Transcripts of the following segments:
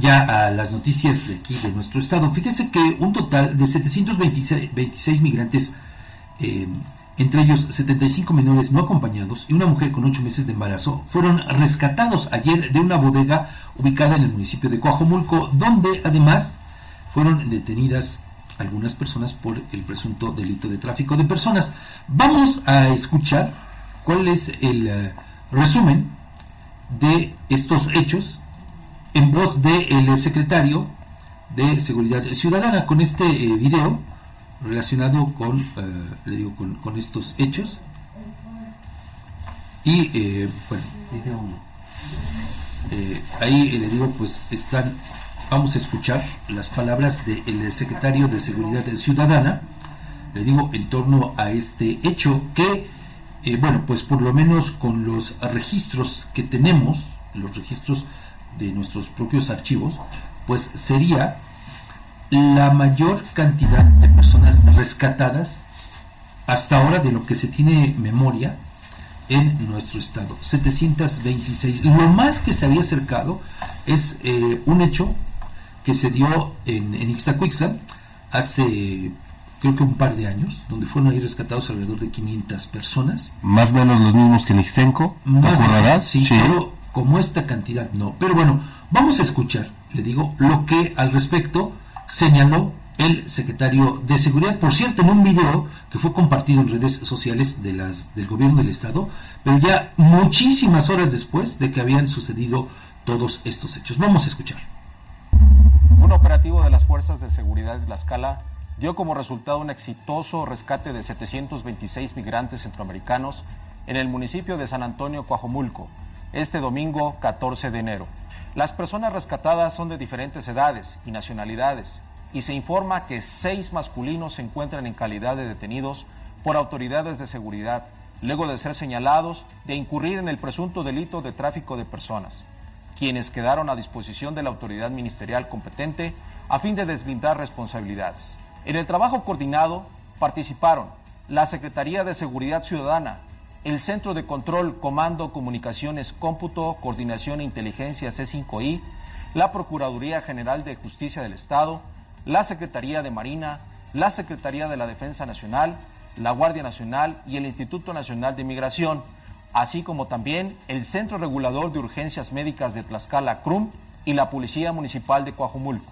Ya a las noticias de aquí, de nuestro estado. Fíjese que un total de 726 migrantes, eh, entre ellos 75 menores no acompañados y una mujer con 8 meses de embarazo, fueron rescatados ayer de una bodega ubicada en el municipio de Coajomulco, donde además fueron detenidas algunas personas por el presunto delito de tráfico de personas. Vamos a escuchar cuál es el eh, resumen de estos hechos en voz del secretario de Seguridad Ciudadana con este eh, video relacionado con, eh, le digo, con, estos hechos. Y bueno, ahí le digo, pues están vamos a escuchar las palabras del secretario de Seguridad Ciudadana, le digo, en torno a este hecho que, eh, bueno, pues por lo menos con los registros que tenemos, los registros de nuestros propios archivos, pues sería la mayor cantidad de personas rescatadas hasta ahora de lo que se tiene memoria en nuestro estado, 726. Lo más que se había acercado es eh, un hecho que se dio en, en Ixtacuixtla hace creo que un par de años, donde fueron ahí rescatados alrededor de 500 personas. Más o menos los mismos que en Ixtenco, ¿te Sí, pero como esta cantidad no. Pero bueno, vamos a escuchar, le digo, lo que al respecto señaló el secretario de Seguridad. Por cierto, en un video que fue compartido en redes sociales de las, del gobierno del Estado, pero ya muchísimas horas después de que habían sucedido todos estos hechos. Vamos a escuchar. Un operativo de las Fuerzas de Seguridad de Tlaxcala dio como resultado un exitoso rescate de 726 migrantes centroamericanos en el municipio de San Antonio, Coajomulco, este domingo 14 de enero. Las personas rescatadas son de diferentes edades y nacionalidades y se informa que seis masculinos se encuentran en calidad de detenidos por autoridades de seguridad, luego de ser señalados de incurrir en el presunto delito de tráfico de personas quienes quedaron a disposición de la autoridad ministerial competente a fin de deslindar responsabilidades. En el trabajo coordinado participaron la Secretaría de Seguridad Ciudadana, el Centro de Control, Comando, Comunicaciones, Cómputo, Coordinación e Inteligencia C5I, la Procuraduría General de Justicia del Estado, la Secretaría de Marina, la Secretaría de la Defensa Nacional, la Guardia Nacional y el Instituto Nacional de Migración, así como también el Centro Regulador de Urgencias Médicas de Tlaxcala, CRUM, y la Policía Municipal de Coajumulco.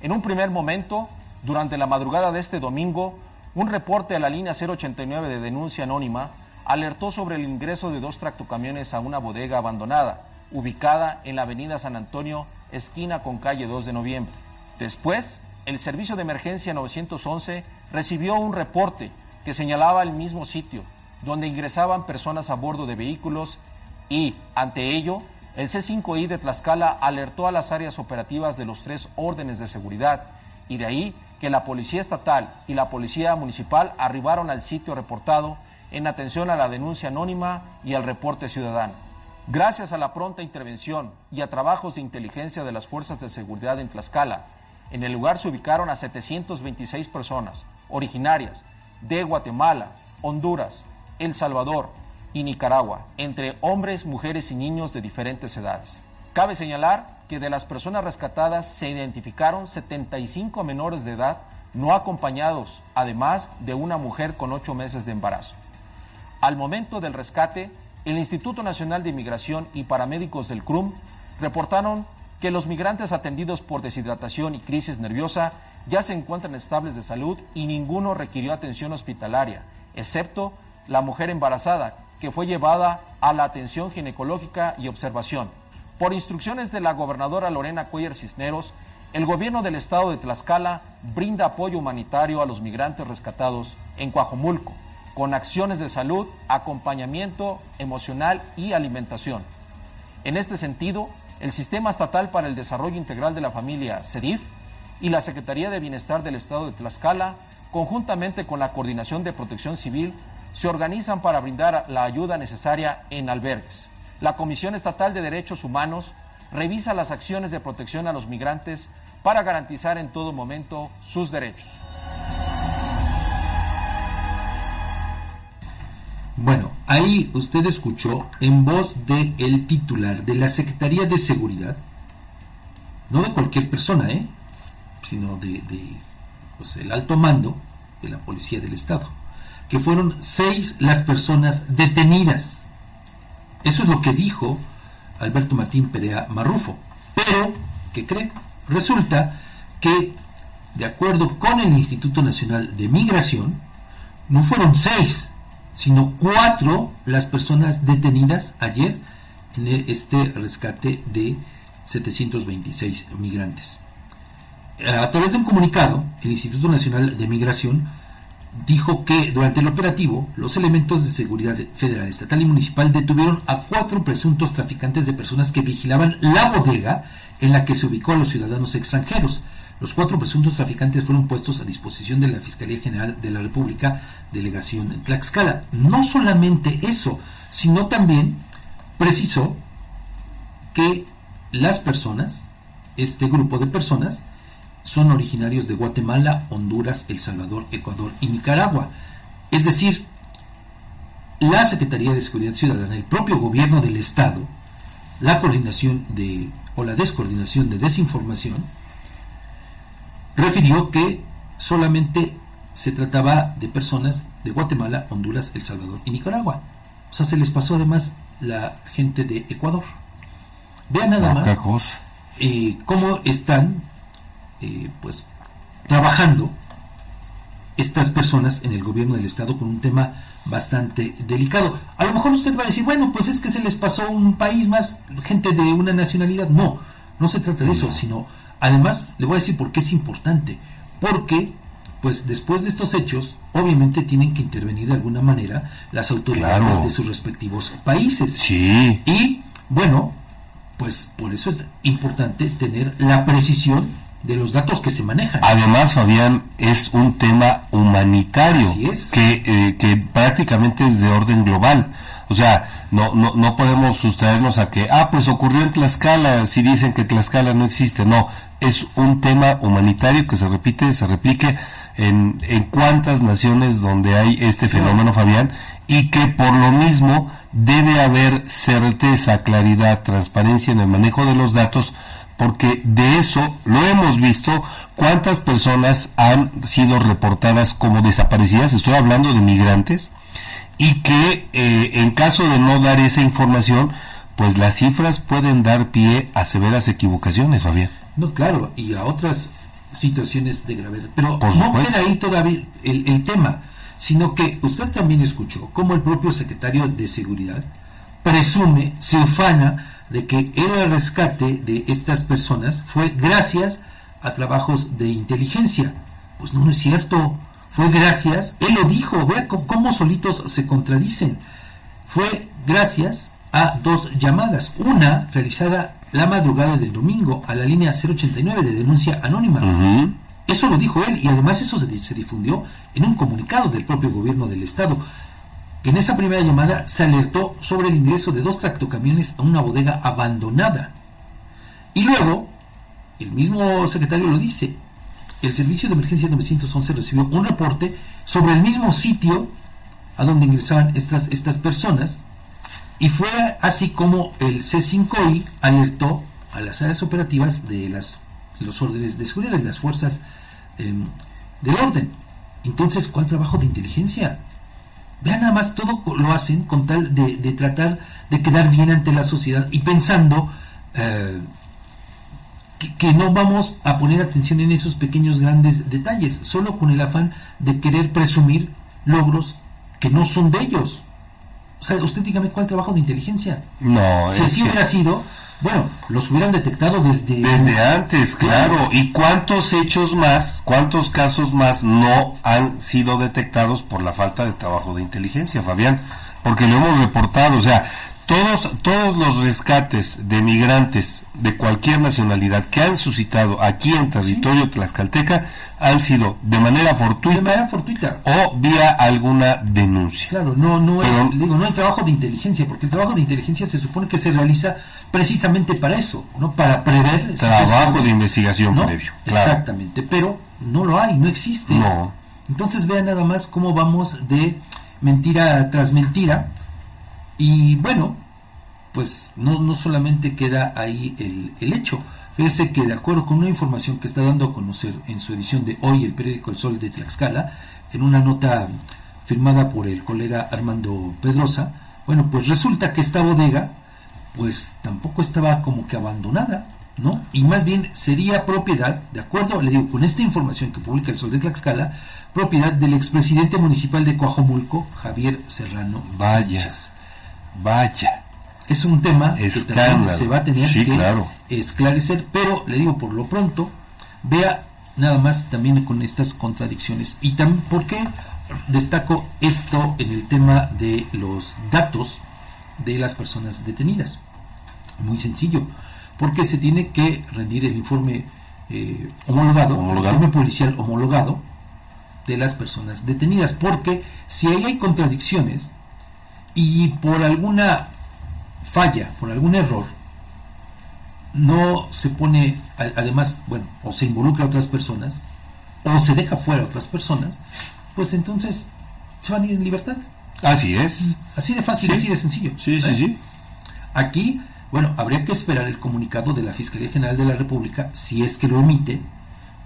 En un primer momento, durante la madrugada de este domingo, un reporte a la línea 089 de denuncia anónima alertó sobre el ingreso de dos tractocamiones a una bodega abandonada, ubicada en la avenida San Antonio, esquina con calle 2 de noviembre. Después, el Servicio de Emergencia 911 recibió un reporte que señalaba el mismo sitio, donde ingresaban personas a bordo de vehículos y, ante ello, el C5I de Tlaxcala alertó a las áreas operativas de los tres órdenes de seguridad y de ahí que la Policía Estatal y la Policía Municipal arribaron al sitio reportado en atención a la denuncia anónima y al reporte ciudadano. Gracias a la pronta intervención y a trabajos de inteligencia de las fuerzas de seguridad en Tlaxcala, en el lugar se ubicaron a 726 personas originarias de Guatemala, Honduras, el Salvador y Nicaragua, entre hombres, mujeres y niños de diferentes edades. Cabe señalar que de las personas rescatadas se identificaron 75 menores de edad no acompañados, además de una mujer con ocho meses de embarazo. Al momento del rescate, el Instituto Nacional de Inmigración y paramédicos del CRUM reportaron que los migrantes atendidos por deshidratación y crisis nerviosa ya se encuentran estables de salud y ninguno requirió atención hospitalaria, excepto la mujer embarazada, que fue llevada a la atención ginecológica y observación. Por instrucciones de la gobernadora Lorena Cuellar Cisneros, el gobierno del estado de Tlaxcala brinda apoyo humanitario a los migrantes rescatados en Coajomulco, con acciones de salud, acompañamiento emocional y alimentación. En este sentido, el Sistema Estatal para el Desarrollo Integral de la Familia, CEDIF, y la Secretaría de Bienestar del Estado de Tlaxcala, conjuntamente con la Coordinación de Protección Civil, se organizan para brindar la ayuda necesaria en albergues. La Comisión Estatal de Derechos Humanos revisa las acciones de protección a los migrantes para garantizar en todo momento sus derechos. Bueno, ahí usted escuchó en voz del el titular de la Secretaría de Seguridad, no de cualquier persona, ¿eh? sino de, de pues, el alto mando de la Policía del Estado, que fueron seis las personas detenidas. Eso es lo que dijo Alberto Martín Perea Marrufo. Pero, ¿qué cree? Resulta que, de acuerdo con el Instituto Nacional de Migración, no fueron seis, sino cuatro las personas detenidas ayer en este rescate de 726 migrantes. A través de un comunicado, el Instituto Nacional de Migración dijo que durante el operativo los elementos de seguridad federal, estatal y municipal detuvieron a cuatro presuntos traficantes de personas que vigilaban la bodega en la que se ubicó a los ciudadanos extranjeros. Los cuatro presuntos traficantes fueron puestos a disposición de la Fiscalía General de la República, delegación en Tlaxcala. No solamente eso, sino también precisó que las personas, este grupo de personas, son originarios de Guatemala, Honduras, El Salvador, Ecuador y Nicaragua. Es decir, la Secretaría de Seguridad Ciudadana, el propio gobierno del Estado, la coordinación de o la descoordinación de desinformación, refirió que solamente se trataba de personas de Guatemala, Honduras, El Salvador y Nicaragua. O sea, se les pasó además la gente de Ecuador. Vean nada más eh, cómo están eh, pues trabajando estas personas en el gobierno del estado con un tema bastante delicado. A lo mejor usted va a decir, bueno, pues es que se les pasó un país más, gente de una nacionalidad. No, no se trata de eso, sino además le voy a decir por qué es importante. Porque, pues después de estos hechos, obviamente tienen que intervenir de alguna manera las autoridades de sus respectivos países. Sí. Y, bueno, pues por eso es importante tener la precisión de los datos que se manejan. Además, Fabián, es un tema humanitario es. Que, eh, que prácticamente es de orden global. O sea, no, no, no podemos sustraernos a que, ah, pues ocurrió en Tlaxcala, si dicen que Tlaxcala no existe. No, es un tema humanitario que se repite, se replique en, en cuántas naciones donde hay este fenómeno, Fabián, y que por lo mismo debe haber certeza, claridad, transparencia en el manejo de los datos, porque de eso lo hemos visto cuántas personas han sido reportadas como desaparecidas, estoy hablando de migrantes, y que eh, en caso de no dar esa información, pues las cifras pueden dar pie a severas equivocaciones, Fabián. No, claro, y a otras situaciones de gravedad. Pero no queda ahí todavía el, el tema, sino que usted también escuchó cómo el propio secretario de Seguridad presume, se ufana de que el rescate de estas personas fue gracias a trabajos de inteligencia. Pues no, no es cierto. Fue gracias, él lo dijo, vea cómo solitos se contradicen. Fue gracias a dos llamadas. Una realizada la madrugada del domingo a la línea 089 de denuncia anónima. Eso lo dijo él y además eso se, se difundió en un comunicado del propio gobierno del estado que en esa primera llamada se alertó sobre el ingreso de dos tractocamiones a una bodega abandonada. Y luego, el mismo secretario lo dice, el Servicio de Emergencia 911 recibió un reporte sobre el mismo sitio a donde ingresaban estas, estas personas y fue así como el C5I alertó a las áreas operativas de las, los órdenes de seguridad de las fuerzas eh, del orden. Entonces, ¿cuál trabajo de inteligencia? Vean nada más, todo lo hacen con tal de, de tratar de quedar bien ante la sociedad y pensando eh, que, que, no vamos a poner atención en esos pequeños grandes detalles, solo con el afán de querer presumir logros que no son de ellos. O sea, usted dígame cuál trabajo de inteligencia. No, si así hubiera sido, bueno, los hubieran detectado desde... Desde antes, claro. ¿Y cuántos hechos más, cuántos casos más no han sido detectados por la falta de trabajo de inteligencia, Fabián? Porque lo hemos reportado, o sea, todos, todos los rescates de migrantes de cualquier nacionalidad que han suscitado aquí en territorio sí. tlaxcalteca han sido de manera fortuita, de manera fortuita. o vía alguna denuncia. Claro, no, no, Pero, es, digo, no hay trabajo de inteligencia, porque el trabajo de inteligencia se supone que se realiza precisamente para eso, ¿no? Para prever. Trabajo de investigación ¿no? previo. Claro. Exactamente, pero no lo hay, no existe. No. Entonces vean nada más cómo vamos de mentira tras mentira. Y bueno, pues no, no solamente queda ahí el, el hecho. Fíjese que de acuerdo con una información que está dando a conocer en su edición de hoy el periódico El Sol de Tlaxcala, en una nota firmada por el colega Armando Pedrosa, bueno, pues resulta que esta bodega pues tampoco estaba como que abandonada, ¿no? Y más bien sería propiedad, de acuerdo, le digo, con esta información que publica el Sol de Tlaxcala, propiedad del expresidente municipal de Coajomulco, Javier Serrano. Vaya, vaya. Es un tema que también se va a tener Sí, que claro. esclarecer, pero le digo por lo pronto, vea nada más también con estas contradicciones. Y también, ¿por qué destaco esto en el tema de los datos de las personas detenidas? Muy sencillo, porque se tiene que rendir el informe eh, homologado, Homologado. informe policial homologado de las personas detenidas, porque si ahí hay contradicciones y por alguna falla, por algún error, no se pone, además, bueno, o se involucra a otras personas, o se deja fuera a otras personas, pues entonces se van a ir en libertad. Así es. Así de fácil, Sí. así de sencillo. Sí, sí, ¿Eh? sí. Aquí, bueno, habría que esperar el comunicado de la Fiscalía General de la República, si es que lo emite,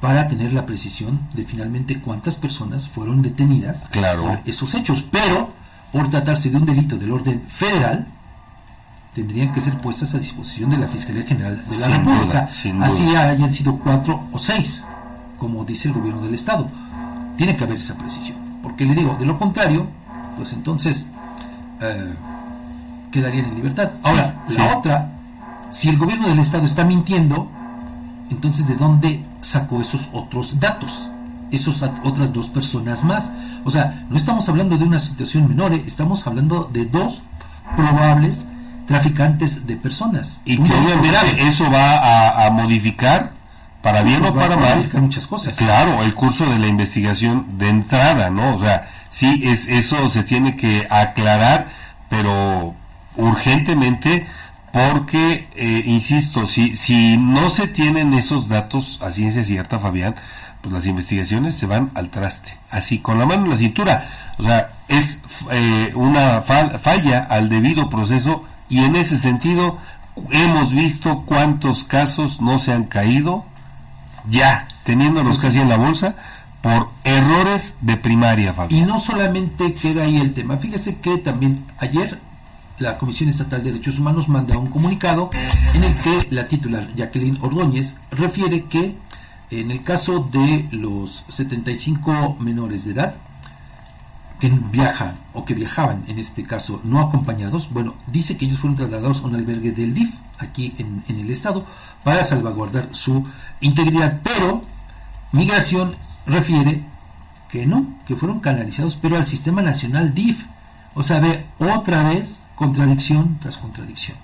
para tener la precisión de finalmente cuántas personas fueron detenidas Claro. por esos hechos. Pero, por tratarse de un delito del orden federal, tendrían que ser puestas a disposición de la Fiscalía General de la Sin República. duda, Así duda. hayan sido cuatro o seis, como dice el gobierno del Estado. Tiene que haber esa precisión. Porque le digo, de lo contrario, pues entonces eh, quedarían en libertad. Ahora, Sí, la sí. otra, si el gobierno del Estado está mintiendo, entonces ¿de dónde sacó esos otros datos? Esos at- otras dos personas más. O sea, no estamos hablando de una situación menor, eh, estamos hablando de dos probables traficantes de personas. Y que obviamente eso va a, a modificar, para bien o para mal, muchas cosas. Claro, el curso de la investigación de entrada, ¿no? O sea, sí, es, eso se tiene que aclarar, pero urgentemente, porque, eh, insisto, si, si no se tienen esos datos a ciencia cierta, Fabián, pues las investigaciones se van al traste, así, con la mano en la cintura. O sea, es eh, una fa- falla al debido proceso y en ese sentido hemos visto cuántos casos no se han caído ya teniéndolos casi en la bolsa por errores de primaria, Y no solamente queda ahí el tema. Fíjese que también ayer la Comisión Estatal de Derechos Humanos manda un comunicado en el que la titular Jacqueline Ordóñez refiere que en el caso de los 75 menores de edad que viajan o que viajaban en este caso no acompañados, bueno, dice que ellos fueron trasladados a un albergue del DIF aquí en, el estado para salvaguardar su integridad, pero Migración refiere que no, que fueron canalizados, pero al Sistema Nacional DIF. O sea, ve otra vez contradicción tras contradicción.